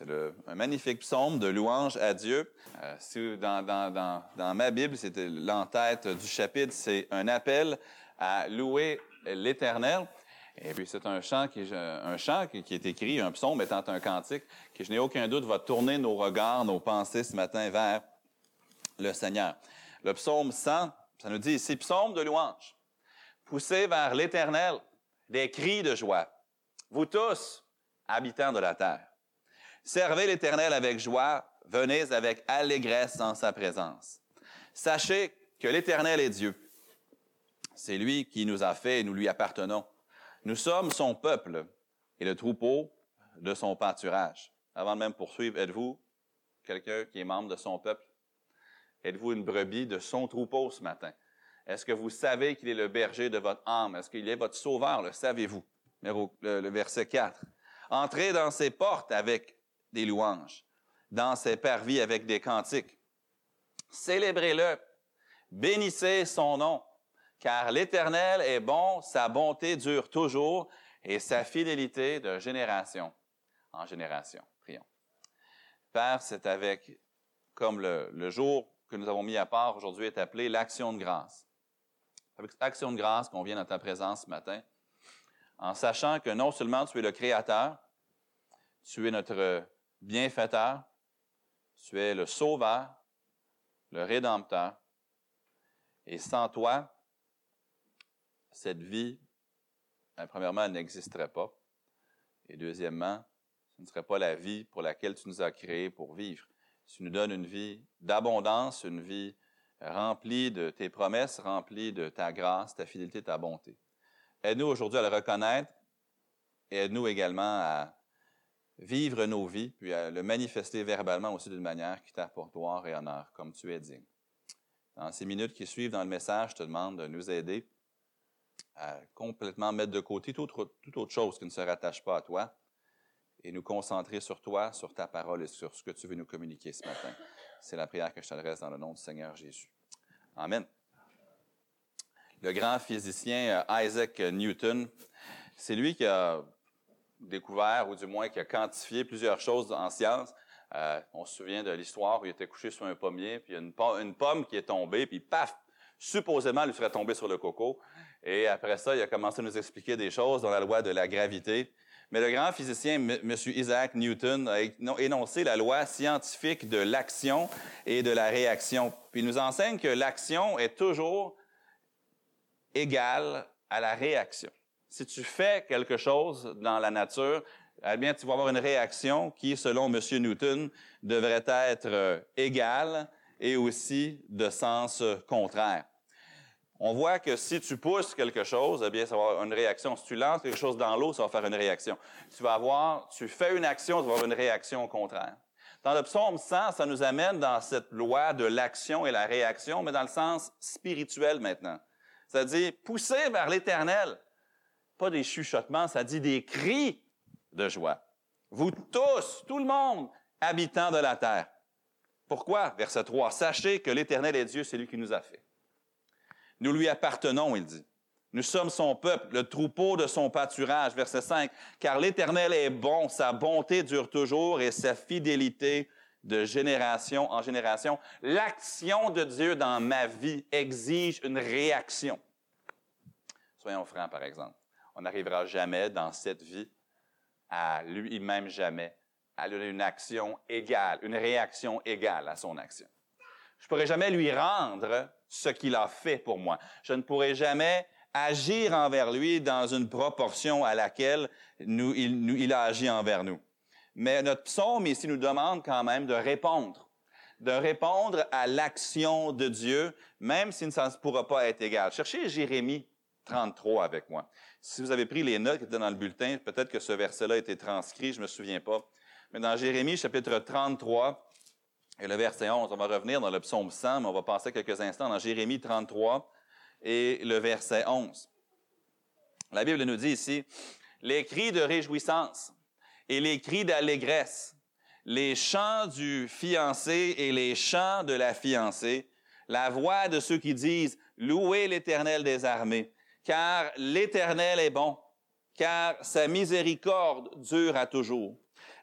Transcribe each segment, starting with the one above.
C'est un magnifique psaume de louange à Dieu. Euh, dans, ma Bible, c'était l'entête du chapitre, c'est un appel à louer l'Éternel. Et puis c'est un chant qui, qui est écrit, un psaume étant un cantique, qui je n'ai aucun doute va tourner nos regards, nos pensées ce matin vers le Seigneur. Le psaume 100, ça nous dit ici, psaume de louange, poussez vers l'Éternel des cris de joie. Vous tous, habitants de la terre, servez l'Éternel avec joie, venez avec allégresse en sa présence. Sachez que l'Éternel est Dieu. C'est lui qui nous a fait et nous lui appartenons. Nous sommes son peuple et le troupeau de son pâturage. Avant de même poursuivre, êtes-vous quelqu'un qui est membre de son peuple? Êtes-vous une brebis de son troupeau ce matin? Est-ce que vous savez qu'il est le berger de votre âme? Est-ce qu'il est votre sauveur? Le savez-vous? Le, verset 4. Entrez dans ses portes avec des louanges, dans ses parvis avec des cantiques. Célébrez-le. Bénissez son nom, car l'Éternel est bon, sa bonté dure toujours et sa fidélité de génération en génération. Prions. Père, c'est avec, comme le, jour que nous avons mis à part aujourd'hui est appelé l'action de grâce. Avec cette action de grâce qu'on vient dans ta présence ce matin, en sachant que non seulement tu es le Créateur, tu es notre bienfaiteur, tu es le Sauveur, le Rédempteur, et sans toi, cette vie, ben, premièrement, elle n'existerait pas, et deuxièmement, ce ne serait pas la vie pour laquelle tu nous as créés pour vivre. Tu nous donnes une vie d'abondance, une vie remplie de tes promesses, remplie de ta grâce, ta fidélité, ta bonté. Aide-nous aujourd'hui à le reconnaître et aide-nous également à vivre nos vies, puis à le manifester verbalement aussi d'une manière qui t'apporte gloire et honneur, comme tu es digne. Dans ces minutes qui suivent dans le message, je te demande de nous aider à complètement mettre de côté toute, toute autre chose qui ne se rattache pas à toi, et nous concentrer sur toi, sur ta parole et sur ce que tu veux nous communiquer ce matin. C'est la prière que je t'adresse dans le nom du Seigneur Jésus. Amen. Le grand physicien euh, Isaac Newton, c'est lui qui a découvert, ou du moins qui a quantifié plusieurs choses en science. Euh, on se souvient de l'histoire où il était couché sur un pommier, puis il y a une, pomme, qui est tombée, puis paf, supposément, il lui serait tombé sur le coco. Et après ça, il a commencé à nous expliquer des choses dans la loi de la gravité. Mais le grand physicien, M. Isaac Newton, a énoncé la loi scientifique de l'action et de la réaction. Puis il nous enseigne que l'action est toujours égale à la réaction. Si tu fais quelque chose dans la nature, eh bien, tu vas avoir une réaction qui, selon M. Newton, devrait être euh, égale et aussi de sens contraire on voit que si tu pousses quelque chose, eh bien, ça va avoir une réaction. Si tu lances quelque chose dans l'eau, ça va faire une réaction. Tu vas avoir, tu fais une action, tu vas avoir une réaction contraire. Dans le psaume 100, ça nous amène dans cette loi de l'action et la réaction, mais dans le sens spirituel maintenant. C'est-à-dire pousser vers l'éternel. Pas des chuchotements, ça dit des cris de joie. Vous tous, tout le monde, habitants de la terre. Pourquoi? Verset 3. Sachez que l'éternel est Dieu, c'est lui qui nous a fait. Nous lui appartenons, il dit. Nous sommes son peuple, le troupeau de son pâturage. Verset 5. Car l'Éternel est bon, sa bonté dure toujours et sa fidélité de génération en génération. L'action de Dieu dans ma vie exige une réaction. Soyons francs, par exemple. On n'arrivera jamais dans cette vie à lui-même jamais à une action égale, une réaction égale à son action. Je pourrais jamais lui rendre ce qu'il a fait pour moi. Je ne pourrai jamais agir envers lui dans une proportion à laquelle il a agi envers nous. Mais notre psaume ici nous demande quand même de répondre, de répondre à l'action de Dieu, même si ça ne pourra pas être égal. Cherchez Jérémie 33 avec moi. Si vous avez pris les notes qui étaient dans le bulletin, peut-être que ce verset-là a été transcrit, je me souviens pas. Mais dans Jérémie chapitre 33, et le verset 11, on va revenir dans le psaume 100, mais on va passer quelques instants dans Jérémie 33 et le verset 11. La Bible nous dit ici, les cris de réjouissance et les cris d'allégresse, les chants du fiancé et les chants de la fiancée, la voix de ceux qui disent, louez l'Éternel des armées, car l'Éternel est bon, car sa miséricorde dure à toujours.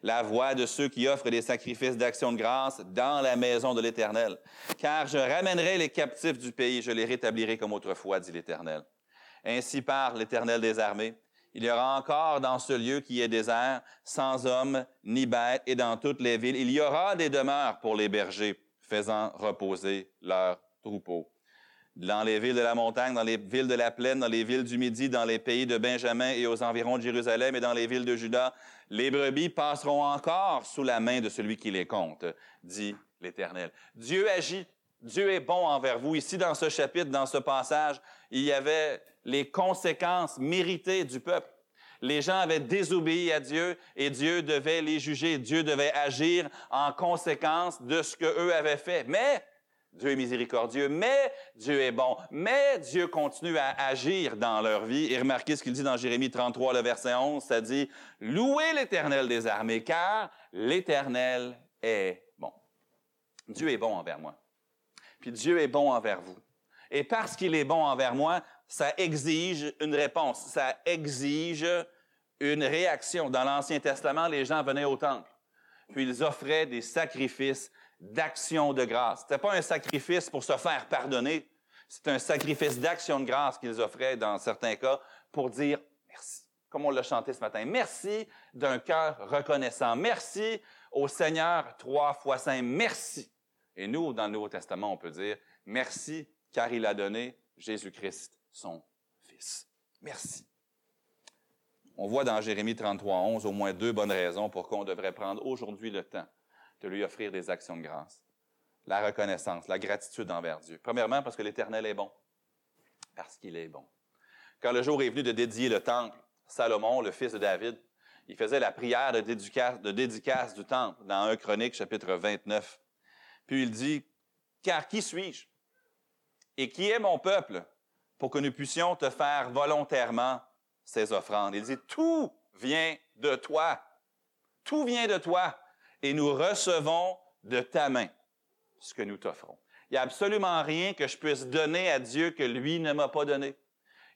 la voix de ceux qui offrent des sacrifices d'action de grâce dans la maison de l'Éternel. Car je ramènerai les captifs du pays, je les rétablirai comme autrefois, dit l'Éternel. Ainsi parle l'Éternel des armées. Il y aura encore dans ce lieu qui est désert, sans hommes ni bêtes, et dans toutes les villes, il y aura des demeures pour les bergers, faisant reposer leurs troupeaux dans les villes de la montagne, dans les villes de la plaine, dans les villes du Midi, dans les pays de Benjamin et aux environs de Jérusalem et dans les villes de Juda, les brebis passeront encore sous la main de celui qui les compte, dit l'Éternel. Dieu agit. Dieu est bon envers vous. Ici, dans ce chapitre, dans ce passage, il y avait les conséquences méritées du peuple. Les gens avaient désobéi à Dieu et Dieu devait les juger. Dieu devait agir en conséquence de ce que eux avaient fait. Mais Dieu est miséricordieux, mais Dieu est bon, mais Dieu continue à agir dans leur vie. Et remarquez ce qu'il dit dans Jérémie 33, le verset 11, ça dit, Louez l'Éternel des armées, car l'Éternel est bon. Dieu est bon envers moi. Puis Dieu est bon envers vous. Et parce qu'il est bon envers moi, ça exige une réponse, ça exige une réaction. Dans l'Ancien Testament, les gens venaient au temple, puis ils offraient des sacrifices d'action de grâce. C'était pas un sacrifice pour se faire pardonner. C'est un sacrifice d'action de grâce qu'ils offraient dans certains cas pour dire merci. Comme on l'a chanté ce matin. Merci d'un cœur reconnaissant. Merci au Seigneur trois fois saint. Merci. Et nous, dans le Nouveau Testament, on peut dire merci car il a donné Jésus-Christ, son Fils. Merci. On voit dans Jérémie 33, 11 au moins deux bonnes raisons pour qu'on devrait prendre aujourd'hui le temps de lui offrir des actions de grâce. La reconnaissance, la gratitude envers Dieu. Premièrement, parce que l'Éternel est bon. Parce qu'il est bon. Quand le jour est venu de dédier le temple, Salomon, le fils de David, il faisait la prière de dédicace, du temple dans 1 Chronique, chapitre 29. Puis il dit, Car qui suis-je? Et qui est mon peuple pour que nous puissions te faire volontairement ces offrandes? Il dit, tout vient de toi. Tout vient de toi et nous recevons de ta main ce que nous t'offrons. Il n'y a absolument rien que je puisse donner à Dieu que lui ne m'a pas donné.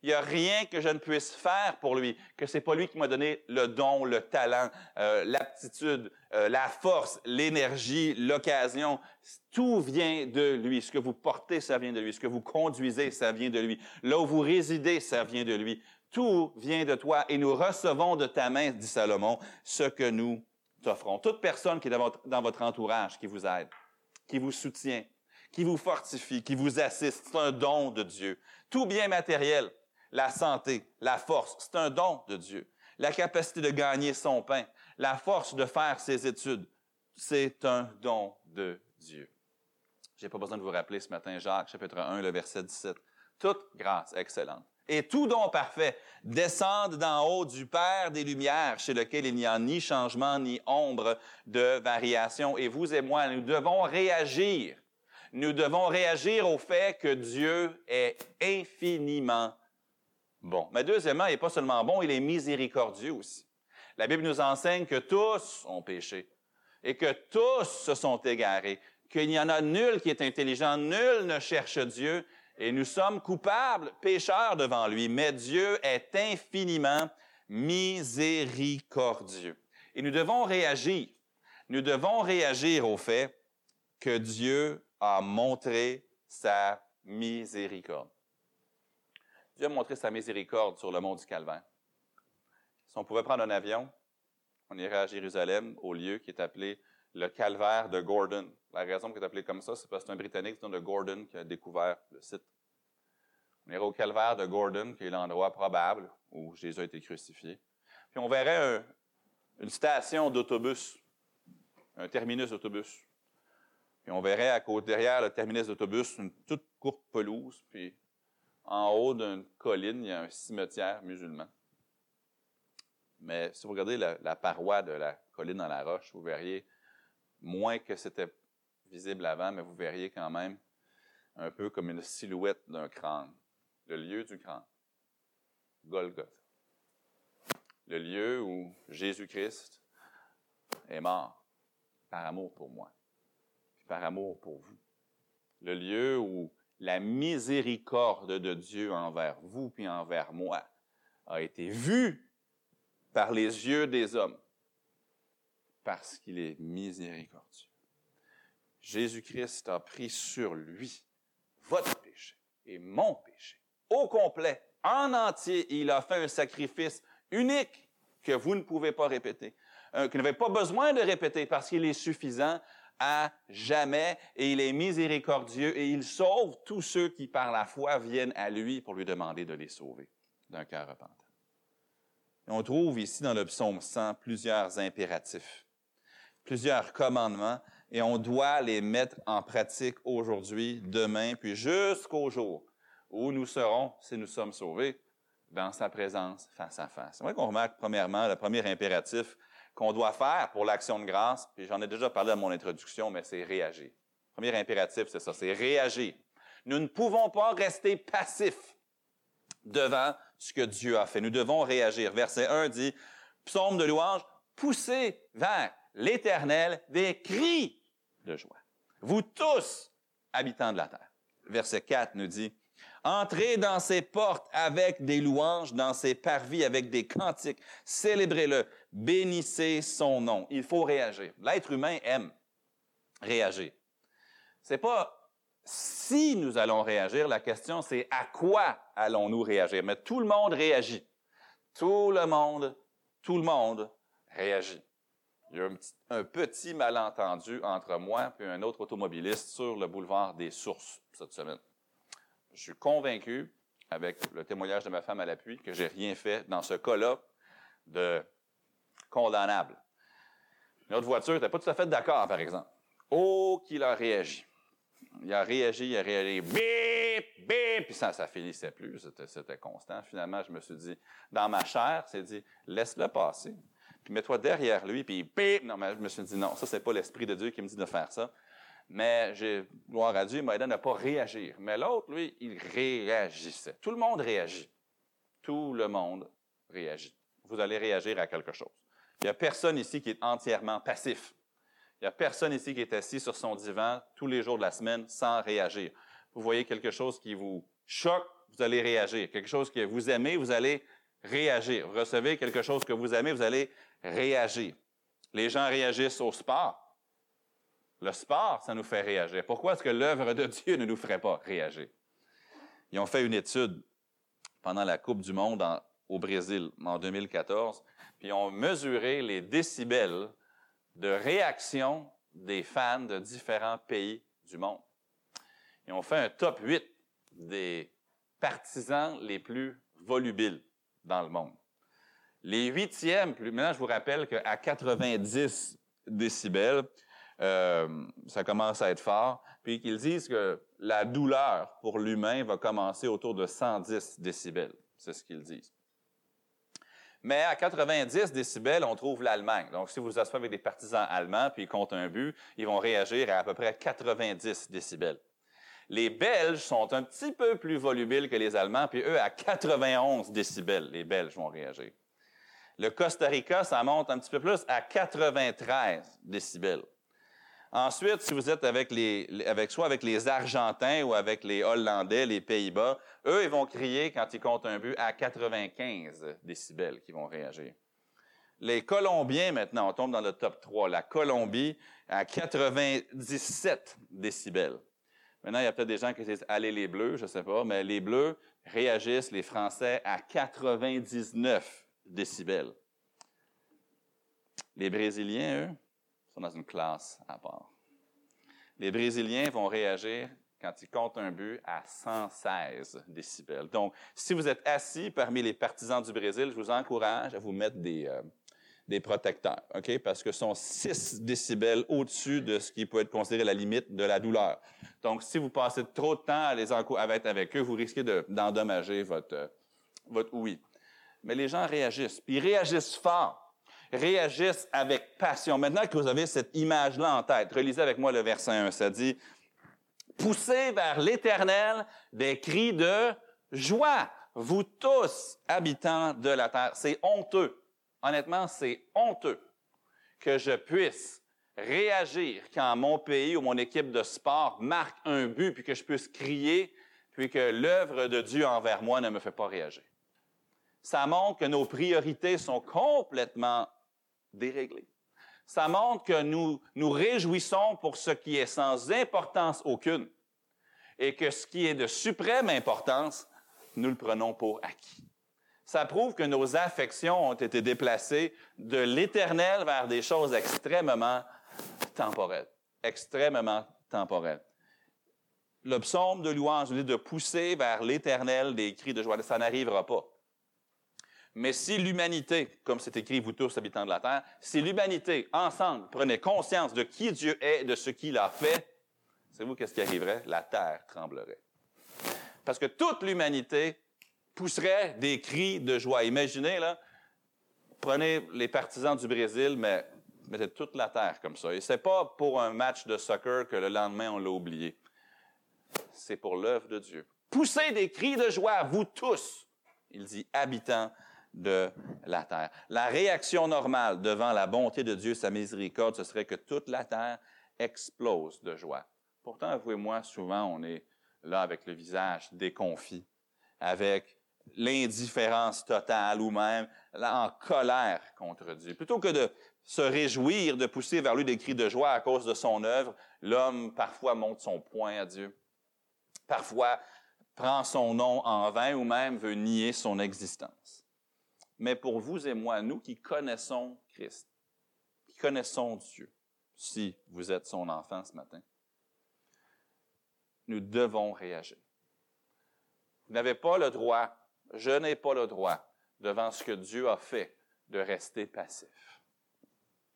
Il n'y a rien que je ne puisse faire pour lui, que c'est pas lui qui m'a donné le don, le talent, euh, l'aptitude, euh, la force, l'énergie, l'occasion. Tout vient de lui. Ce que vous portez, ça vient de lui. Ce que vous conduisez, ça vient de lui. Là où vous résidez, ça vient de lui. Tout vient de toi et nous recevons de ta main, dit Salomon, ce que nous t'offrons. Toute personne qui est dans votre, entourage, qui vous aide, qui vous soutient, qui vous fortifie, qui vous assiste, c'est un don de Dieu. Tout bien matériel, la santé, la force, c'est un don de Dieu. La capacité de gagner son pain, la force de faire ses études, c'est un don de Dieu. J'ai pas besoin de vous rappeler ce matin Jacques chapitre 1 le verset 17. Toute grâce excellente et tout don parfait descendent d'en haut du Père des Lumières, chez lequel il n'y a ni changement ni ombre de variation. Et vous et moi, nous devons réagir. Nous devons réagir au fait que Dieu est infiniment bon. Mais deuxièmement, il n'est pas seulement bon, il est miséricordieux aussi. La Bible nous enseigne que tous ont péché et que tous se sont égarés, qu'il n'y en a nul qui est intelligent, nul ne cherche Dieu, et nous sommes coupables, pécheurs devant lui, mais Dieu est infiniment miséricordieux. Et nous devons réagir. Nous devons réagir au fait que Dieu a montré sa miséricorde. Dieu a montré sa miséricorde sur le mont du Calvaire. Si on pouvait prendre un avion, on irait à Jérusalem, au lieu qui est appelé le calvaire de Gordon. La raison qu'il est appelé comme ça, c'est parce que c'est un Britannique, c'est de Gordon, qui a découvert le site. On irait au calvaire de Gordon, qui est l'endroit probable où Jésus a été crucifié. Puis on verrait une station d'autobus, un terminus d'autobus. Puis on verrait à côté derrière le terminus d'autobus une toute courte pelouse, puis en haut d'une colline, il y a un cimetière musulman. Mais si vous regardez la, la paroi de la colline dans la roche, vous verriez moins que c'était visible avant, mais vous verriez quand même un peu comme une silhouette d'un crâne. Le lieu du crâne. Golgotha. Le lieu où Jésus-Christ est mort par amour pour moi, puis par amour pour vous. Le lieu où la miséricorde de Dieu envers vous puis envers moi a été vue par les yeux des hommes parce qu'il est miséricordieux. Jésus-Christ a pris sur lui votre péché et mon péché, au complet, en entier. Il a fait un sacrifice unique que vous ne pouvez pas répéter, que vous n'avez pas besoin de répéter parce qu'il est suffisant à jamais et il est miséricordieux et il sauve tous ceux qui par la foi viennent à lui pour lui demander de les sauver d'un cœur repentant. on trouve ici dans le psaume 100 plusieurs impératifs, plusieurs commandements et on doit les mettre en pratique aujourd'hui, demain, puis jusqu'au jour où nous serons, si nous sommes sauvés, dans sa présence face à face. C'est vrai qu'on remarque premièrement le premier impératif qu'on doit faire pour l'action de grâce, puis j'en ai déjà parlé dans mon introduction, mais c'est réagir. Premier impératif, c'est ça, c'est réagir. Nous ne pouvons pas rester passifs devant ce que Dieu a fait. Nous devons réagir. Verset 1 dit, psaume de louange, poussez vers l'Éternel des cris de joie. Vous tous, habitants de la terre. Verset 4 nous dit, Entrez dans ses portes avec des louanges, dans ses parvis avec des cantiques. Célébrez-le. Bénissez son nom. Il faut réagir. L'être humain aime réagir. C'est pas si nous allons réagir, la question c'est à quoi allons-nous réagir? Mais tout le monde réagit. Tout le monde, tout le monde réagit. Il y a un petit, malentendu entre moi et un autre automobiliste sur le boulevard des Sources cette semaine. Je suis convaincu, avec le témoignage de ma femme à l'appui, que j'ai rien fait dans ce cas-là de condamnable. Notre voiture n'était pas tout à fait d'accord, par exemple. Oh, qu'il a réagi. Il a réagi, il a réagi, bip, bip, puis ça, ça finissait plus, c'était constant. Finalement, je me suis dit, dans ma chair, c'est dit, laisse-le passer mets-toi derrière lui, puis bip! Non, mais je me suis dit, non, ça, c'est pas l'Esprit de Dieu qui me dit de faire ça. Mais j'ai, gloire à Dieu, il m'a aidé à ne pas réagir. Mais l'autre, lui, il réagissait. Tout le monde réagit. Tout le monde réagit. Vous allez réagir à quelque chose. Il n'y a personne ici qui est entièrement passif. Il n'y a personne ici qui est assis sur son divan tous les jours de la semaine sans réagir. Vous voyez quelque chose qui vous choque, vous allez réagir. Quelque chose que vous aimez, vous allez réagir. Vous recevez quelque chose que vous aimez, vous allez réagir. Les gens réagissent au sport. Le sport, ça nous fait réagir. Pourquoi est-ce que l'œuvre de Dieu ne nous ferait pas réagir? Ils ont fait une étude pendant la Coupe du Monde au Brésil en 2014, puis ils ont mesuré les décibels de réaction des fans de différents pays du monde. Ils ont fait un top 8 des partisans les plus volubiles dans le monde. Les huitièmes, maintenant je vous rappelle qu'à 90 décibels, euh, ça commence à être fort, puis qu'ils disent que la douleur pour l'humain va commencer autour de 110 décibels. C'est ce qu'ils disent. Mais à 90 décibels, on trouve l'Allemagne. Donc, si vous vous asseyez avec des partisans allemands, puis ils comptent un but, ils vont réagir à à peu près 90 décibels. Les Belges sont un petit peu plus volubiles que les Allemands, puis eux, à 91 décibels, les Belges vont réagir. Le Costa Rica, ça monte un petit peu plus à 93 décibels. Ensuite, si vous êtes avec les, avec soit avec les Argentins ou avec les Hollandais, les Pays-Bas, eux, ils vont crier quand ils comptent un but à 95 décibels qui vont réagir. Les Colombiens, maintenant, on tombe dans le top 3. La Colombie à 97 décibels. Maintenant, il y a peut-être des gens qui disent allez les Bleus, je ne sais pas, mais les Bleus réagissent, les Français, à 99 décibels. Les Brésiliens, eux, sont dans une classe à part. Les Brésiliens vont réagir quand ils comptent un but à 116 décibels. Donc, si vous êtes assis parmi les partisans du Brésil, je vous encourage à vous mettre des, euh, des protecteurs, OK? Parce que ce sont 6 décibels au-dessus de ce qui peut être considéré la limite de la douleur. Donc, si vous passez trop de temps à les être avec eux, vous risquez d'endommager votre, euh, votre oui. Mais les gens réagissent, puis ils réagissent fort, réagissent avec passion. Maintenant que vous avez cette image-là en tête, relisez avec moi le verset 1, ça dit, poussez vers l'Éternel des cris de joie, vous tous, habitants de la terre. C'est honteux. Honnêtement, c'est honteux que je puisse réagir quand mon pays ou mon équipe de sport marque un but, puis que je puisse crier, puis que l'œuvre de Dieu envers moi ne me fait pas réagir. Ça montre que nos priorités sont complètement déréglées. Ça montre que nous nous réjouissons pour ce qui est sans importance aucune et que ce qui est de suprême importance, nous le prenons pour acquis. Ça prouve que nos affections ont été déplacées de l'éternel vers des choses extrêmement temporelles. Extrêmement temporelles. Le psaume de louange dit de pousser vers l'éternel des cris de joie. Ça n'arrivera pas. Mais si l'humanité, comme c'est écrit, vous tous habitants de la terre, si l'humanité, ensemble, prenait conscience de qui Dieu est, de ce qu'il a fait, savez-vous qu'est-ce qui arriverait? La terre tremblerait. Parce que toute l'humanité pousserait des cris de joie. Imaginez, là, prenez les partisans du Brésil, mais mettez toute la terre comme ça. Et c'est pas pour un match de soccer que le lendemain on l'a oublié. C'est pour l'œuvre de Dieu. Poussez des cris de joie, vous tous. Il dit habitants de la terre. La réaction normale devant la bonté de Dieu, sa miséricorde, ce serait que toute la terre explose de joie. Pourtant, vous et moi, souvent, on est là avec le visage déconfit, avec l'indifférence totale ou même là, en colère contre Dieu. Plutôt que de se réjouir, de pousser vers lui des cris de joie à cause de son œuvre, l'homme parfois monte son poing à Dieu. Parfois prend son nom en vain ou même veut nier son existence mais pour vous et moi, nous qui connaissons Christ, qui connaissons Dieu, si vous êtes son enfant ce matin, nous devons réagir. Vous n'avez pas le droit, je n'ai pas le droit, devant ce que Dieu a fait, de rester passif,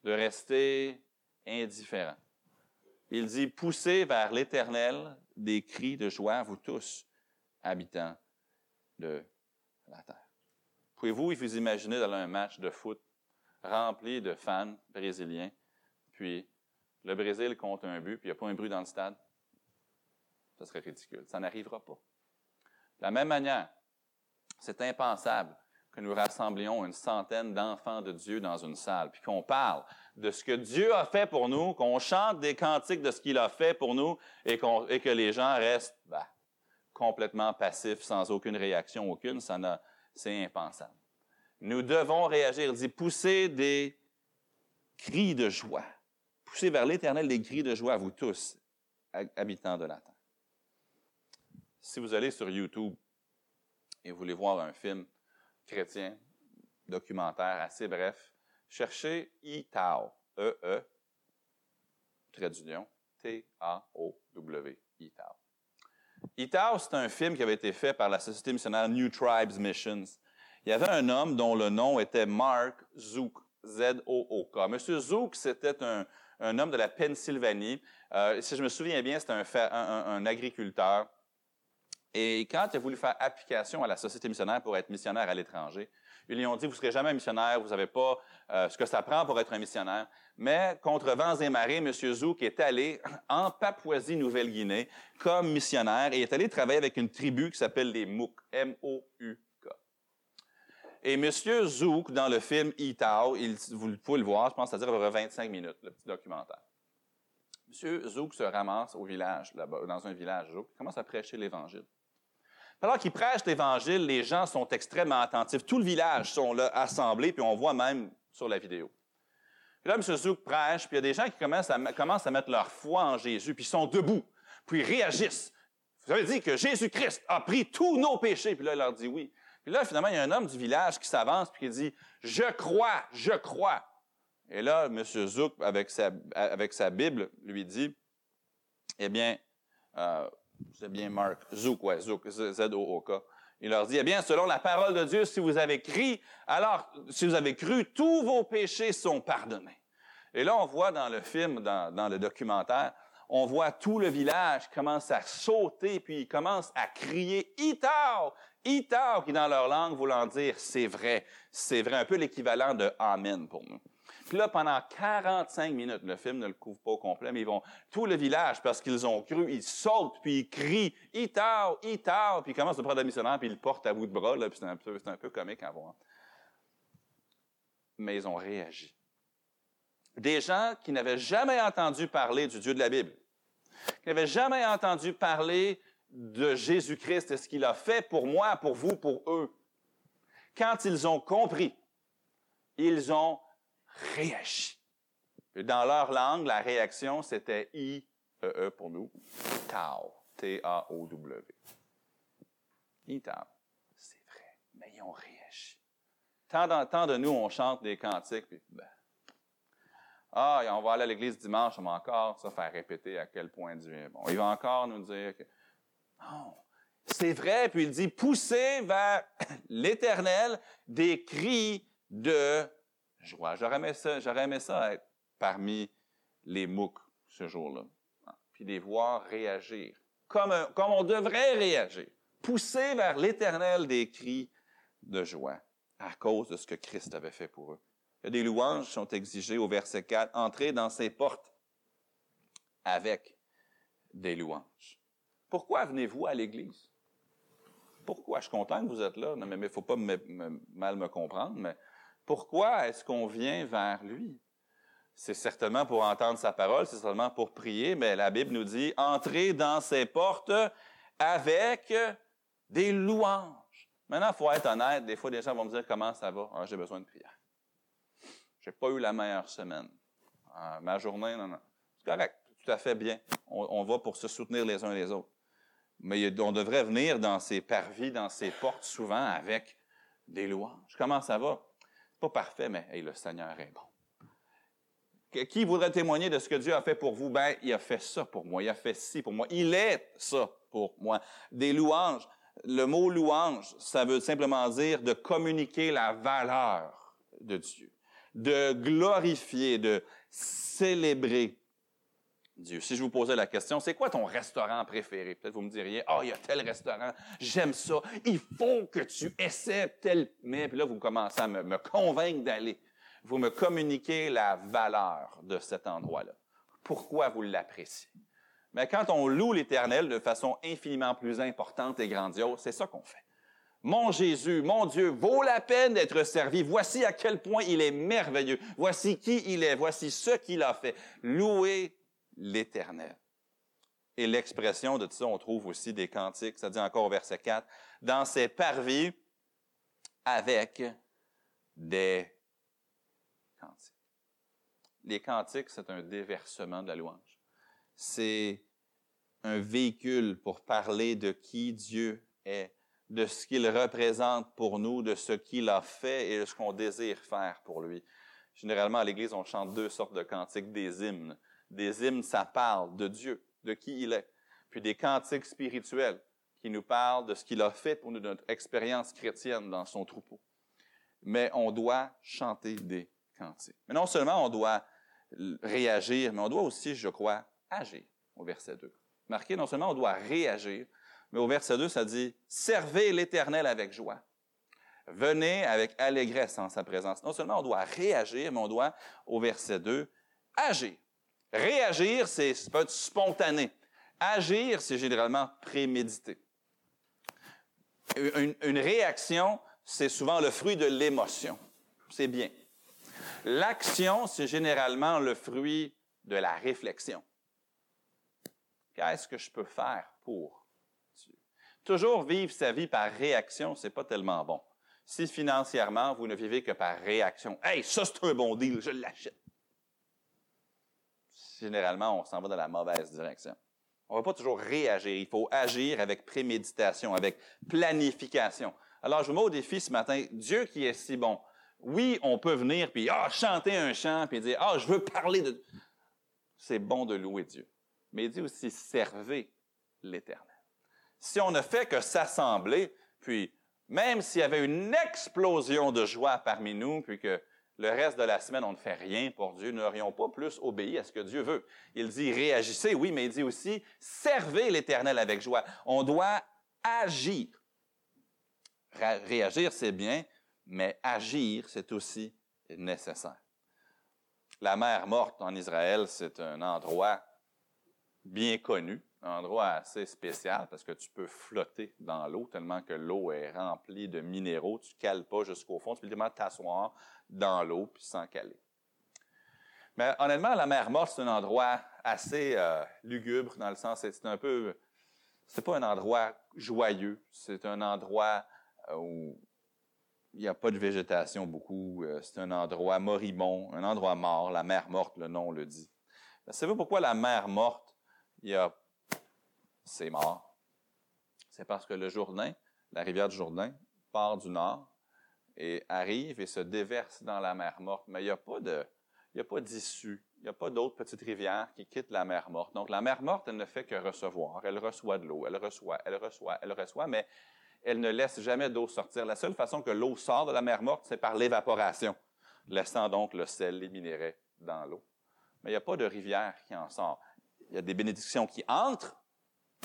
de rester indifférent. Il dit, poussez vers l'Éternel des cris de joie, vous tous, habitants de la terre. Pouvez-vous vous imaginer dans un match de foot rempli de fans brésiliens, puis le Brésil compte un but, puis il n'y a pas un bruit dans le stade? Ce serait ridicule. Ça n'arrivera pas. De la même manière, c'est impensable que nous rassemblions une centaine d'enfants de Dieu dans une salle, puis qu'on parle de ce que Dieu a fait pour nous, qu'on chante des cantiques de ce qu'il a fait pour nous, et, que les gens restent bah, complètement passifs, sans aucune réaction, aucune. Ça n'a c'est impensable. Nous devons réagir. Il dit pousser des cris de joie. Pousser vers l'Éternel des cris de joie, vous tous, habitants de la terre. Si vous allez sur YouTube et voulez voir un film chrétien, documentaire assez bref, cherchez I-Tao, E-E, trait T-A-O-W, I-Tao. Itao, c'est un film qui avait été fait par la société missionnaire New Tribes Missions. Il y avait un homme dont le nom était Mark Zook, Z-O-O-K. Monsieur Zook, c'était un, homme de la Pennsylvanie. Euh, si je me souviens bien, c'était un, agriculteur. Et quand il a voulu faire application à la société missionnaire pour être missionnaire à l'étranger, ils lui ont dit, vous ne serez jamais un missionnaire, vous n'avez pas euh, ce que ça prend pour être un missionnaire. Mais contre vents et marées, M. Zouk est allé en Papouasie-Nouvelle-Guinée comme missionnaire et est allé travailler avec une tribu qui s'appelle les Mouk, M-O-U-K. Et M. Zouk, dans le film Itao, vous pouvez le voir, je pense, à dire à peu près 25 minutes, le petit documentaire. M. Zouk se ramasse au village, là-bas, dans un village Zouk, commence à prêcher l'Évangile. Alors qu'il prêche l'Évangile, les gens sont extrêmement attentifs. Tout le village sont là assemblés, puis on voit même sur la vidéo. Puis là, M. Zouk prêche, puis il y a des gens qui commencent à, mettre leur foi en Jésus, puis ils sont debout, puis ils réagissent. Vous avez dit que Jésus-Christ a pris tous nos péchés. Puis là, il leur dit oui. Puis là, finalement, il y a un homme du village qui s'avance, puis qui dit, je crois, je crois. Et là, M. Zouk, avec sa, avec sa Bible, lui dit, eh bien, euh, c'est bien Mark, Zouk, Zouk, Z-O-O-K. Il leur dit, eh bien, selon la parole de Dieu, si vous avez crié, alors, si vous avez cru, tous vos péchés sont pardonnés. Et là, on voit dans le film, dans, le documentaire, on voit tout le village commence à sauter, puis il commence à crier « Itao! Itao! » qui dans leur langue voulant dire « c'est vrai ». C'est vrai, un peu l'équivalent de « Amen » pour nous. Là, pendant 45 minutes, le film ne le couvre pas au complet, mais ils vont, tout le village, parce qu'ils ont cru, ils sautent, puis ils crient, « Itao! Itao! » Puis ils commencent à prendre le missionnaire, puis ils le portent à bout de bras, là, puis c'est un, peu, un peu comique à voir. Mais ils ont réagi. Des gens qui n'avaient jamais entendu parler du Dieu de la Bible, qui n'avaient jamais entendu parler de Jésus-Christ et ce qu'il a fait pour moi, pour vous, pour eux. Quand ils ont compris, ils ont réagi. dans leur langue, la réaction, c'était I-E-E pour nous, Tao, T-A-O-W. I-Tao. C'est vrai, mais ils ont réagi. Tant, de, nous, on chante des cantiques, puis ben, ah, on va aller à l'église dimanche, on va encore ça faire répéter à quel point Dieu est bon. Il va encore nous dire que non, c'est vrai, puis il dit pousser vers l'Éternel des cris de J'aurais aimé ça, être parmi les mouks ce jour-là, puis les voir réagir comme, comme on devrait réagir. Pousser vers l'Éternel des cris de joie à cause de ce que Christ avait fait pour eux des louanges sont exigées au verset 4. Entrez dans ses portes avec des louanges. Pourquoi venez-vous à l'Église? Pourquoi? Je suis content que vous êtes là, mais il ne faut pas mal me comprendre, mais pourquoi est-ce qu'on vient vers lui? C'est certainement pour entendre sa parole, c'est certainement pour prier, mais la Bible nous dit, entrez dans ses portes avec des louanges. Maintenant, il faut être honnête, des fois, des gens vont me dire, comment ça va? Ah, j'ai besoin de prière. J'ai pas eu la meilleure semaine. Euh, ma journée, non, non. C'est correct, tout à fait bien. On, va pour se soutenir les uns les autres. Mais on devrait venir dans ces parvis, dans ces portes, souvent avec des louanges. Comment ça va? Pas parfait, mais le Seigneur est bon. Qui voudrait témoigner de ce que Dieu a fait pour vous? Ben, il a fait ça pour moi, il a fait ci pour moi, il est ça pour moi. Des louanges. Le mot louange, ça veut simplement dire de communiquer la valeur de Dieu de glorifier, de célébrer Dieu. Si je vous posais la question, c'est quoi ton restaurant préféré? Peut-être vous me diriez, ah, oh, il y a tel restaurant, j'aime ça, il faut que tu essaies tel. Mais puis là, vous commencez à me, me convaincre d'aller. Vous me communiquez la valeur de cet endroit-là. Pourquoi vous l'appréciez? Mais quand on loue l'Éternel de façon infiniment plus importante et grandiose, c'est ça qu'on fait. Mon Jésus, mon Dieu, vaut la peine d'être servi. Voici à quel point il est merveilleux. Voici qui il est. Voici ce qu'il a fait. Louez l'Éternel. Et l'expression de tout ça, on trouve aussi des cantiques. Ça dit encore au verset 4. Dans ses parvis avec des cantiques. Les cantiques, c'est un déversement de la louange. C'est un véhicule pour parler de qui Dieu est de ce qu'il représente pour nous, de ce qu'il a fait et de ce qu'on désire faire pour lui. Généralement, à l'Église, on chante deux sortes de cantiques, des hymnes. Des hymnes, ça parle de Dieu, de qui il est. Puis des cantiques spirituels qui nous parlent de ce qu'il a fait pour nous, de notre expérience chrétienne dans son troupeau. Mais on doit chanter des cantiques. Mais non seulement on doit réagir, mais on doit aussi, je crois, agir au verset 2. Marqué, non seulement on doit réagir, mais au verset 2, ça dit, Servez l'Éternel avec joie. Venez avec allégresse en sa présence. Non seulement on doit réagir, mais on doit, au verset 2, agir. Réagir, c'est peut être spontané. Agir, c'est généralement prémédité. Une, réaction, c'est souvent le fruit de l'émotion. C'est bien. L'action, c'est généralement le fruit de la réflexion. Qu'est-ce que je peux faire pour Toujours vivre sa vie par réaction, c'est pas tellement bon. Si financièrement, vous ne vivez que par réaction, hey, ça c'est un bon deal, je l'achète. Généralement, on s'en va dans la mauvaise direction. On ne va pas toujours réagir. Il faut agir avec préméditation, avec planification. Alors, je vous mets au défi ce matin, Dieu qui est si bon. Oui, on peut venir puis ah, chanter un chant puis dire ah, je veux parler de. C'est bon de louer Dieu, mais il dit aussi servez l'Éternel si on ne fait que s'assembler, puis même s'il y avait une explosion de joie parmi nous, puis que le reste de la semaine, on ne fait rien pour Dieu, nous n'aurions pas plus obéi à ce que Dieu veut. Il dit réagissez, oui, mais il dit aussi servez l'Éternel avec joie. On doit agir. Réagir, c'est bien, mais agir, c'est aussi nécessaire. La mer morte en Israël, c'est un endroit bien connu un endroit assez spécial parce que tu peux flotter dans l'eau tellement que l'eau est remplie de minéraux. Tu ne cales pas jusqu'au fond. Tu peux vraiment t'asseoir dans l'eau puis sans caler. Mais honnêtement, la mer morte, c'est un endroit assez euh, lugubre dans le sens, c'est un peu, c'est pas un endroit joyeux. C'est un endroit euh, où il n'y a pas de végétation beaucoup. Euh, c'est un endroit moribond, un endroit mort. La mer morte, le nom le dit. Savez-vous pourquoi la mer morte, il y a... c'est mort? C'est parce que le Jourdain, la rivière du Jourdain, part du nord et arrive et se déverse dans la mer morte. Mais il n'y a pas a d'issue. Il n'y a pas d'autres petites rivières qui quittent la mer morte. Donc, la mer morte, elle ne fait que recevoir. Elle reçoit de l'eau, elle reçoit, elle reçoit, elle reçoit, mais elle ne laisse jamais d'eau sortir. La seule façon que l'eau sort de la mer morte, c'est par l'évaporation, laissant donc le sel, les minéraux dans l'eau. Mais il n'y a pas de rivière qui en sort. Il y a des bénédictions qui entrent,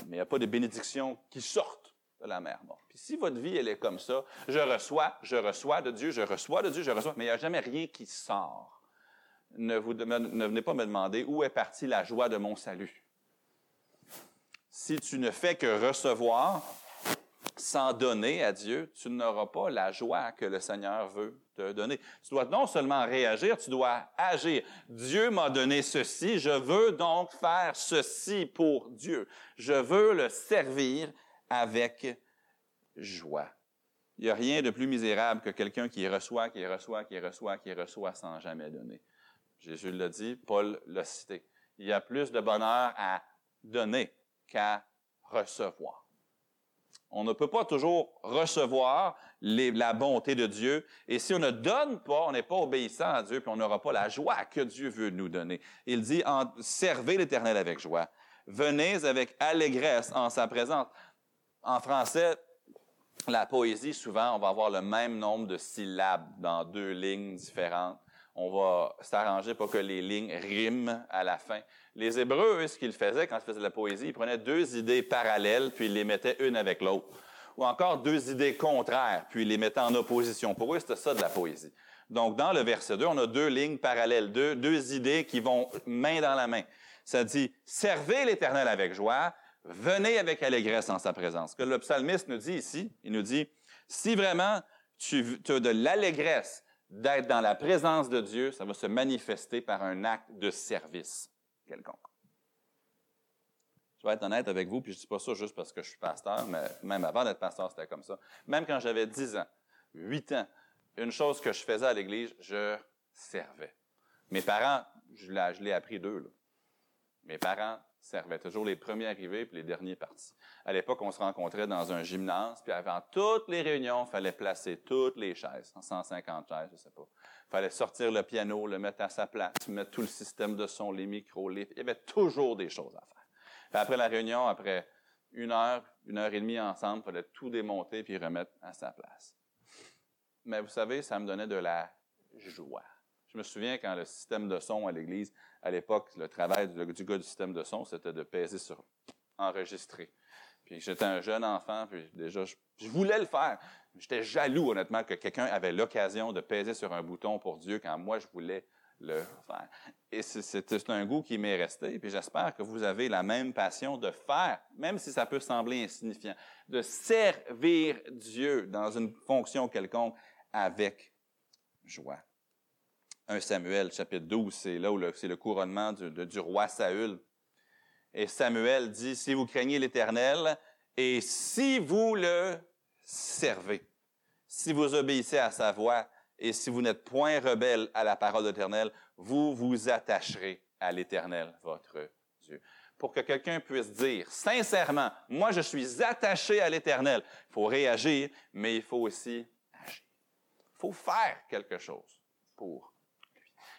mais il n'y a pas de bénédictions qui sortent de la mer. Puis si votre vie, elle est comme ça, je reçois, je reçois de Dieu, je reçois de Dieu, je reçois, mais il n'y a jamais rien qui sort ne, vous ne venez pas me demander où est partie la joie de mon salut. Si tu ne fais que recevoir sans donner à Dieu, tu n'auras pas la joie que le Seigneur veut te. Tu dois non seulement réagir, tu dois agir. Dieu m'a donné ceci, je veux donc faire ceci pour Dieu. Je veux le servir avec joie. Il n'y a rien de plus misérable que quelqu'un qui reçoit, qui reçoit, qui reçoit, qui reçoit sans jamais donner. Jésus l'a dit, Paul l'a cité. Il y a plus de bonheur à donner qu'à recevoir. On ne peut pas toujours recevoir la bonté de Dieu. Et si on ne donne pas, on n'est pas obéissant à Dieu, puis on n'aura pas la joie que Dieu veut nous donner. Il dit, servez l'Éternel avec joie. Venez avec allégresse en sa présence. En français, la poésie, souvent, on va avoir le même nombre de syllabes dans deux lignes différentes on va s'arranger pour que les lignes riment à la fin. Les Hébreux, ce qu'ils faisaient quand ils faisaient de la poésie, ils prenaient deux idées parallèles, puis ils les mettaient une avec l'autre. Ou encore deux idées contraires, puis les mettaient en opposition. Pour eux, c'était ça de la poésie. Donc, dans le verset 2, on a deux lignes parallèles, deux, deux idées qui vont main dans la main. Ça dit, servez l'Éternel avec joie, venez avec allégresse en sa présence. Ce que le psalmiste nous dit ici, il nous dit, si vraiment tu as de l'allégresse, d'être dans la présence de Dieu, ça va se manifester par un acte de service quelconque. Je vais être honnête avec vous, puis je dis pas ça juste parce que je suis pasteur, mais même avant d'être pasteur, c'était comme ça. Même quand j'avais 10 ans, 8 ans, une chose que je faisais à l'Église, je servais. Mes parents, je l'ai appris d'eux. Mes parents servaient toujours les premiers arrivés puis les derniers partis. À l'époque, on se rencontrait dans un gymnase, puis avant toutes les réunions, il fallait placer toutes les chaises, 150 chaises, je sais pas. Il fallait sortir le piano, le mettre à sa place, mettre tout le système de son, les micros, les... il y avait toujours des choses à faire. Puis après la réunion, après une heure, une heure et demie ensemble, il fallait tout démonter puis remettre à sa place. Mais vous savez, ça me donnait de la joie. Je me souviens quand le système de son à l'église, à l'époque, le travail du, gars du système de son, c'était de peser sur enregistrer. Puis j'étais un jeune enfant, puis déjà, je, voulais le faire. J'étais jaloux, honnêtement, que quelqu'un avait l'occasion de peser sur un bouton pour Dieu quand moi, je voulais le faire. Et c'est un goût qui m'est resté, puis j'espère que vous avez la même passion de faire, même si ça peut sembler insignifiant, de servir Dieu dans une fonction quelconque avec joie. 1 Samuel, chapitre 12, c'est là où c'est le couronnement du, roi Saül. Et Samuel dit, si vous craignez l'Éternel et si vous le servez, si vous obéissez à sa voix et si vous n'êtes point rebelle à la parole de l'Éternel, vous vous attacherez à l'Éternel, votre Dieu. Pour que quelqu'un puisse dire sincèrement, moi je suis attaché à l'Éternel, il faut réagir, mais il faut aussi agir. Il faut faire quelque chose pour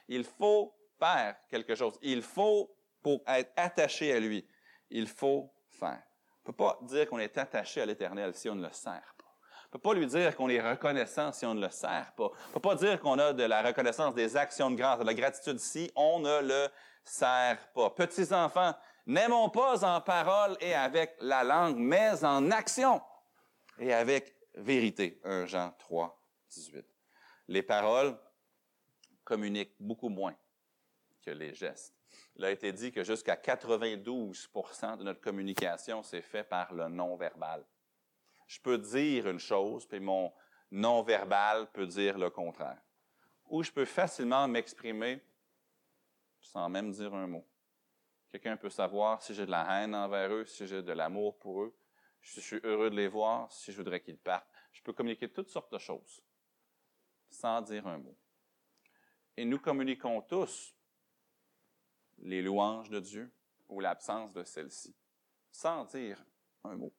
il faut faire quelque chose. Il faut, pour être attaché à lui, il faut faire. On ne peut pas dire qu'on est attaché à l'Éternel si on ne le sert pas. Ne peut pas lui dire qu'on est reconnaissant si on ne le sert pas. On ne peut pas dire qu'on a de la reconnaissance des actions de grâce, de la gratitude si on ne le sert pas. Petits enfants, n'aimons pas en parole et avec la langue, mais en action et avec vérité. 1 Jean 3, 18. Les paroles, communique beaucoup moins que les gestes. Il a été dit que jusqu'à 92% de notre communication s'est fait par le non-verbal. Je peux dire une chose, puis mon non-verbal peut dire le contraire. Ou je peux facilement m'exprimer sans même dire un mot. Quelqu'un peut savoir si j'ai de la haine envers eux, si j'ai de l'amour pour eux, si je suis heureux de les voir, si je voudrais qu'ils partent. Je peux communiquer toutes sortes de choses sans dire un mot. Et nous communiquons tous les louanges de Dieu ou l'absence de celle-ci, sans dire un mot.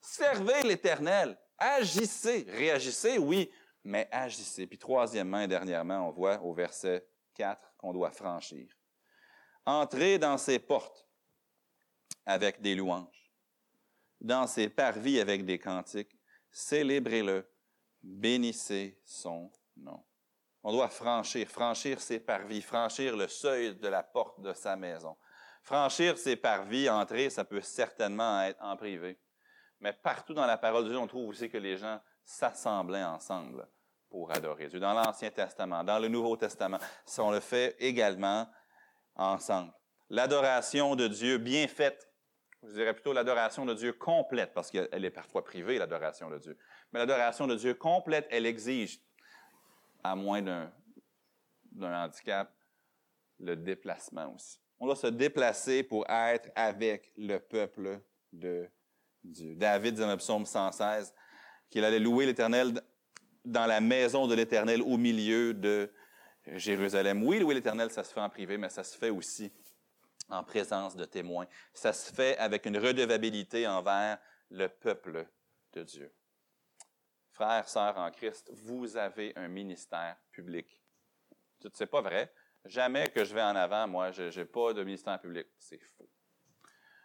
Servez l'Éternel, agissez, réagissez, oui, mais agissez. Puis troisièmement et dernièrement, on voit au verset 4 qu'on doit franchir. Entrez dans ses portes avec des louanges, dans ses parvis avec des cantiques, célébrez-le, bénissez son nom. On doit franchir, franchir ses parvis, franchir le seuil de la porte de sa maison. Franchir ses parvis, entrer, ça peut certainement être en privé. Mais partout dans la parole de Dieu, on trouve aussi que les gens s'assemblaient ensemble pour adorer Dieu. Dans l'Ancien Testament, dans le Nouveau Testament, on le fait également ensemble. L'adoration de Dieu bien faite, je dirais plutôt l'adoration de Dieu complète, parce qu'elle est parfois privée, l'adoration de Dieu. Mais l'adoration de Dieu complète, elle exige, à moins d'un handicap, le déplacement aussi. On doit se déplacer pour être avec le peuple de Dieu. David dit dans le psaume 116 qu'il allait louer l'Éternel dans la maison de l'Éternel au milieu de Jérusalem. Oui, louer l'Éternel, ça se fait en privé, mais ça se fait aussi en présence de témoins. Ça se fait avec une redevabilité envers le peuple de Dieu. Frères, sœurs en Christ, vous avez un ministère public. Ce n'est pas vrai? Jamais que je vais en avant, moi, je n'ai pas de ministère public. C'est faux.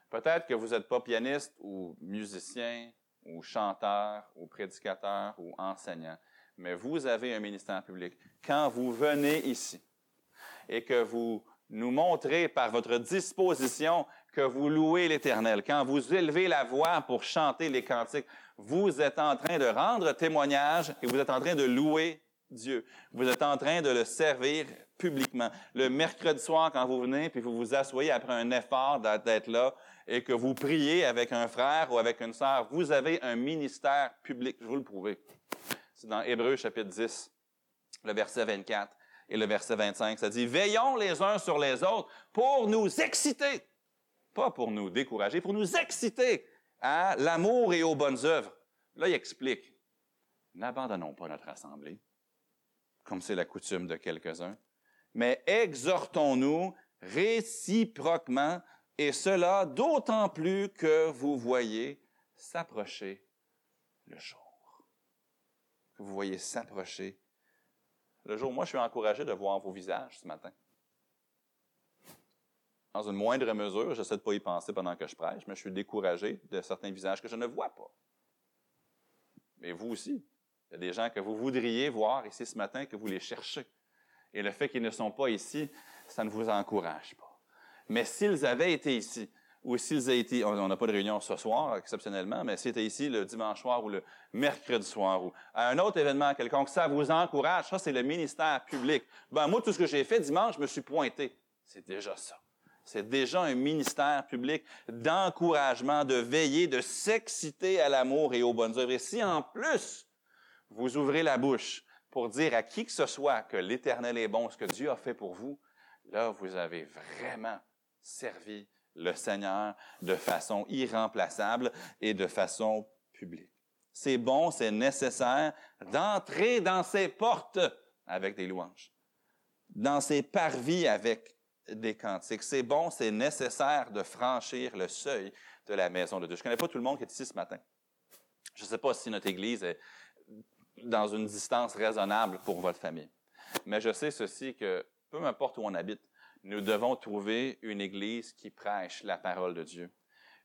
Peut-être que vous n'êtes pas pianiste ou musicien ou chanteur ou prédicateur ou enseignant, mais vous avez un ministère public. Quand vous venez ici et que vous nous montrez par votre disposition que vous louez l'Éternel, quand vous élevez la voix pour chanter les cantiques, vous êtes en train de rendre témoignage et vous êtes en train de louer Dieu. Vous êtes en train de le servir publiquement. Le mercredi soir, quand vous venez, puis vous vous asseyez après un effort d'être là et que vous priez avec un frère ou avec une sœur, vous avez un ministère public. Je vous le prouver. C'est dans Hébreu chapitre 10, le verset 24 et le verset 25. Ça dit, veillons les uns sur les autres pour nous exciter, pas pour nous décourager, pour nous exciter à l'amour et aux bonnes œuvres. Là, il explique, n'abandonnons pas notre assemblée, comme c'est la coutume de quelques-uns, mais exhortons-nous réciproquement, et cela d'autant plus que vous voyez s'approcher le jour. Que vous voyez s'approcher le jour. Moi, je suis encouragé de voir vos visages ce matin. Dans une moindre mesure, j'essaie de pas y penser pendant que je prêche, mais je suis découragé de certains visages que je ne vois pas. Mais vous aussi. Il y a des gens que vous voudriez voir ici ce matin, que vous les cherchez. Et le fait qu'ils ne sont pas ici, ça ne vous encourage pas. Mais s'ils avaient été ici, ou s'ils avaient été, on n'a pas de réunion ce soir exceptionnellement, mais s'ils étaient ici le dimanche soir ou le mercredi soir ou à un autre événement quelconque, ça vous encourage. Ça, c'est le ministère public. Ben, moi, tout ce que j'ai fait dimanche, je me suis pointé. C'est déjà ça. C'est déjà un ministère public d'encouragement, de veiller, de s'exciter à l'amour et aux bonnes œuvres. Et si en plus, vous ouvrez la bouche pour dire à qui que ce soit que l'Éternel est bon, ce que Dieu a fait pour vous, là, vous avez vraiment servi le Seigneur de façon irremplaçable et de façon publique. C'est bon, c'est nécessaire d'entrer dans ses portes avec des louanges, dans ses parvis avec des cantiques. C'est bon, c'est nécessaire de franchir le seuil de la maison de Dieu. Je connais pas tout le monde qui est ici ce matin. Je ne sais pas si notre Église est dans une distance raisonnable pour votre famille. Mais je sais ceci que peu importe où on habite, nous devons trouver une Église qui prêche la parole de Dieu,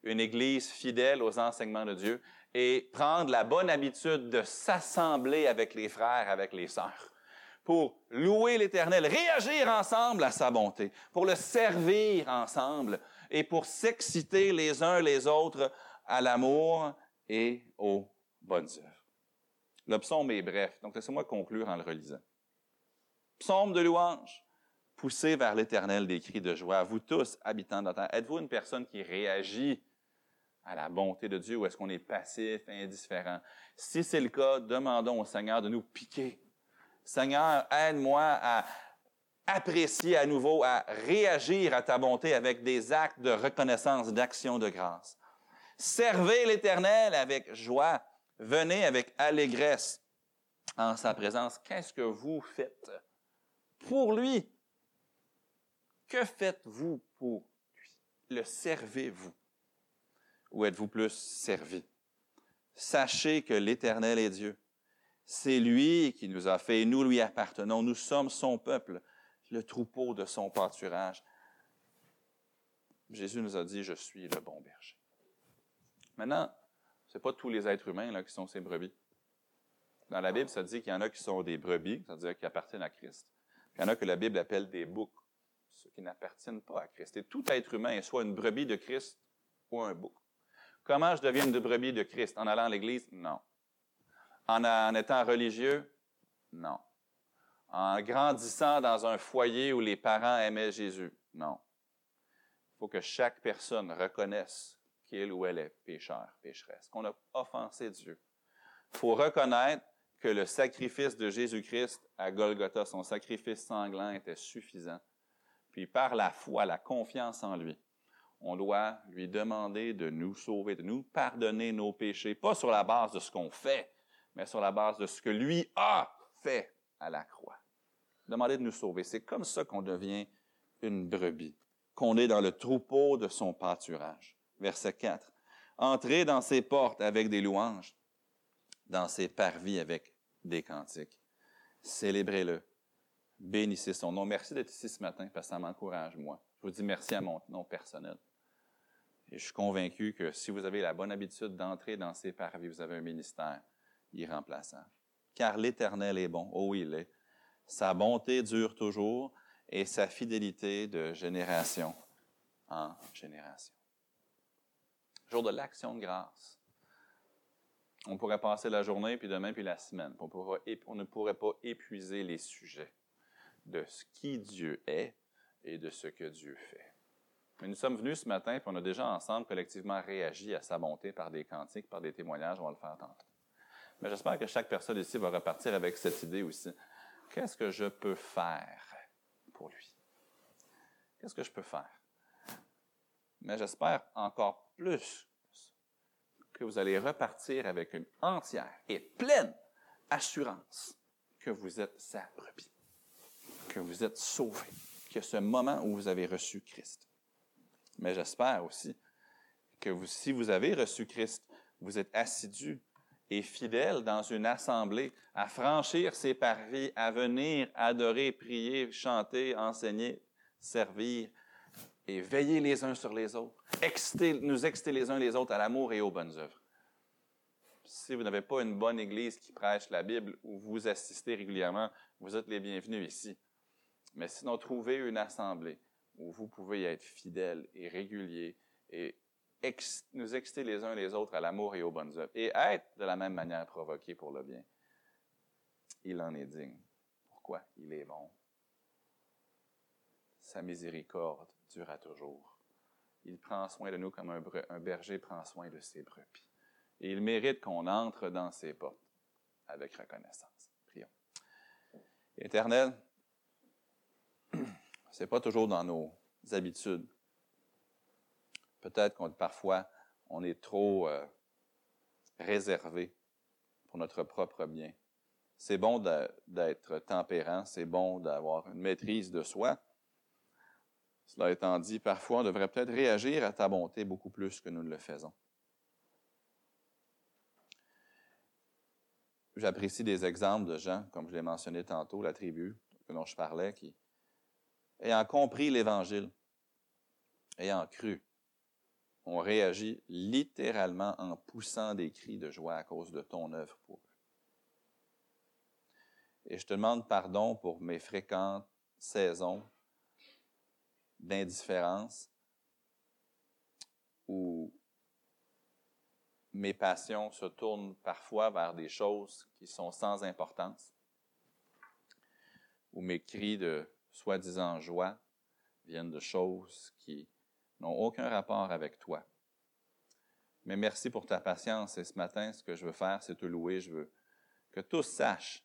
une Église fidèle aux enseignements de Dieu et prendre la bonne habitude de s'assembler avec les frères, avec les sœurs, pour louer l'Éternel, réagir ensemble à sa bonté, pour le servir ensemble et pour s'exciter les uns les autres à l'amour et aux bonnes œuvres. Le psaume est bref, donc laissez-moi conclure en le relisant. Psaume de louange, poussez vers l'Éternel des cris de joie. Vous tous, habitants de êtes-vous une personne qui réagit à la bonté de Dieu ou est-ce qu'on est passif, indifférent? Si c'est le cas, demandons au Seigneur de nous piquer. Seigneur, aide-moi à apprécier à nouveau, à réagir à ta bonté avec des actes de reconnaissance, d'action de grâce. Servez l'Éternel avec joie Venez avec allégresse en sa présence, qu'est-ce que vous faites pour lui? Que faites-vous pour lui? Le servez-vous? Ou êtes-vous plus servi? Sachez que l'Éternel est Dieu. C'est lui qui nous a fait et nous lui appartenons. Nous sommes son peuple, le troupeau de son pâturage. Jésus nous a dit, je suis le bon berger. Maintenant, ce n'est pas tous les êtres humains qui sont ces brebis. Dans la Bible, ça dit qu'il y en a qui sont des brebis, c'est-à-dire qui appartiennent à Christ. il y en a que la Bible appelle des boucs, ceux qui n'appartiennent pas à Christ. Et tout être humain est soit une brebis de Christ ou un bouc. Comment je deviens une brebis de Christ? En allant à l'Église? Non. En étant religieux? Non. En grandissant dans un foyer où les parents aimaient Jésus? Non. Il faut que chaque personne reconnaisse qu'il ou elle est pécheur, pécheresse, qu'on a offensé Dieu. Il faut reconnaître que le sacrifice de Jésus-Christ à Golgotha, son sacrifice sanglant, était suffisant. Puis par la foi, la confiance en lui, on doit lui demander de nous sauver, de nous pardonner nos péchés, pas sur la base de ce qu'on fait, mais sur la base de ce que lui a fait à la croix. Demander de nous sauver. C'est comme ça qu'on devient une brebis, qu'on est dans le troupeau de son pâturage. Verset 4. Entrez dans ses portes avec des louanges, dans ses parvis avec des cantiques. Célébrez-le. Bénissez son nom. Merci d'être ici ce matin parce que ça m'encourage, moi. Je vous dis merci à mon nom personnel. Et je suis convaincu que si vous avez la bonne habitude d'entrer dans ses parvis, vous avez un ministère irremplaçable. Car l'Éternel est bon. Oh, il est. Sa bonté dure toujours et sa fidélité de génération en génération. Jour de l'action de grâce. On pourrait passer la journée, puis demain, puis la semaine. On, ne pourrait pas épuiser les sujets de ce qui Dieu est et de ce que Dieu fait. Mais nous sommes venus ce matin, puis on a déjà ensemble collectivement réagi à sa bonté par des cantiques, par des témoignages. On va le faire tantôt. Mais j'espère que chaque personne ici va repartir avec cette idée aussi. Qu'est-ce que je peux faire pour lui? Qu'est-ce que je peux faire? Mais j'espère encore plus que vous allez repartir avec une entière et pleine assurance que vous êtes sa que vous êtes sauvé, que ce moment où vous avez reçu Christ. Mais j'espère aussi que si vous avez reçu Christ, vous êtes assidu et fidèle dans une assemblée à franchir ses parvis, à venir adorer, prier, chanter, enseigner, servir et veiller les uns sur les autres, nous exciter les uns les autres à l'amour et aux bonnes œuvres. Si vous n'avez pas une bonne église qui prêche la Bible ou vous assistez régulièrement, vous êtes les bienvenus ici. Mais sinon, trouvez une assemblée où vous pouvez être fidèle et régulier et nous exciter les uns les autres à l'amour et aux bonnes œuvres et être de la même manière provoqué pour le bien. Il en est digne. Pourquoi? Il est bon. Sa miséricorde toujours. Il prend soin de nous comme un, un berger prend soin de ses brebis. Et il mérite qu'on entre dans ses portes avec reconnaissance. Prions. Éternel, c'est pas toujours dans nos habitudes. Peut-être qu'on parfois on est trop euh, réservé pour notre propre bien. C'est bon d'être tempérant, c'est bon d'avoir une maîtrise de soi. Cela étant dit, parfois on devrait peut-être réagir à ta bonté beaucoup plus que nous ne le faisons. J'apprécie des exemples de gens, comme je l'ai mentionné tantôt, la tribu dont je parlais, qui, ayant compris l'Évangile, ayant cru, ont réagi littéralement en poussant des cris de joie à cause de ton œuvre pour eux. Et je te demande pardon pour mes fréquentes saisons d'indifférence où mes passions se tournent parfois vers des choses qui sont sans importance, où mes cris de soi-disant joie viennent de choses qui n'ont aucun rapport avec toi. Mais merci pour ta patience et ce matin, ce que je veux faire, c'est te louer. Je veux que tous sachent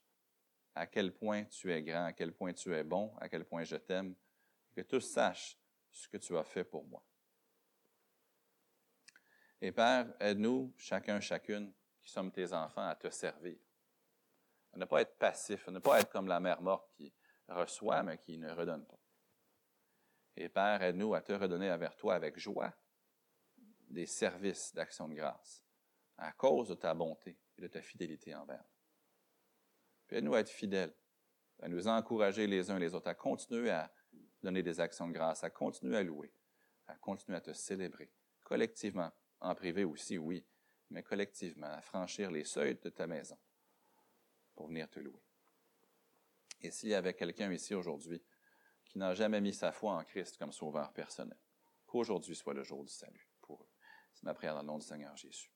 à quel point tu es grand, à quel point tu es bon, à quel point je t'aime, que tous sachent ce que tu as fait pour moi. Et Père, aide-nous, chacun, chacune, qui sommes tes enfants, à te servir, à ne pas être passif, à ne pas être comme la mère morte qui reçoit, mais qui ne redonne pas. Et Père, aide-nous à te redonner envers toi avec joie des services d'action de grâce à cause de ta bonté et de ta fidélité envers nous. Puis aide-nous à être fidèles, à nous encourager les uns les autres, à continuer à donner des actions de grâce, à continuer à louer, à continuer à te célébrer, collectivement, en privé aussi, oui, mais collectivement, à franchir les seuils de ta maison pour venir te louer. Et s'il y avait quelqu'un ici aujourd'hui qui n'a jamais mis sa foi en Christ comme sauveur personnel, qu'aujourd'hui soit le jour du salut pour eux. C'est ma prière dans le nom du Seigneur Jésus.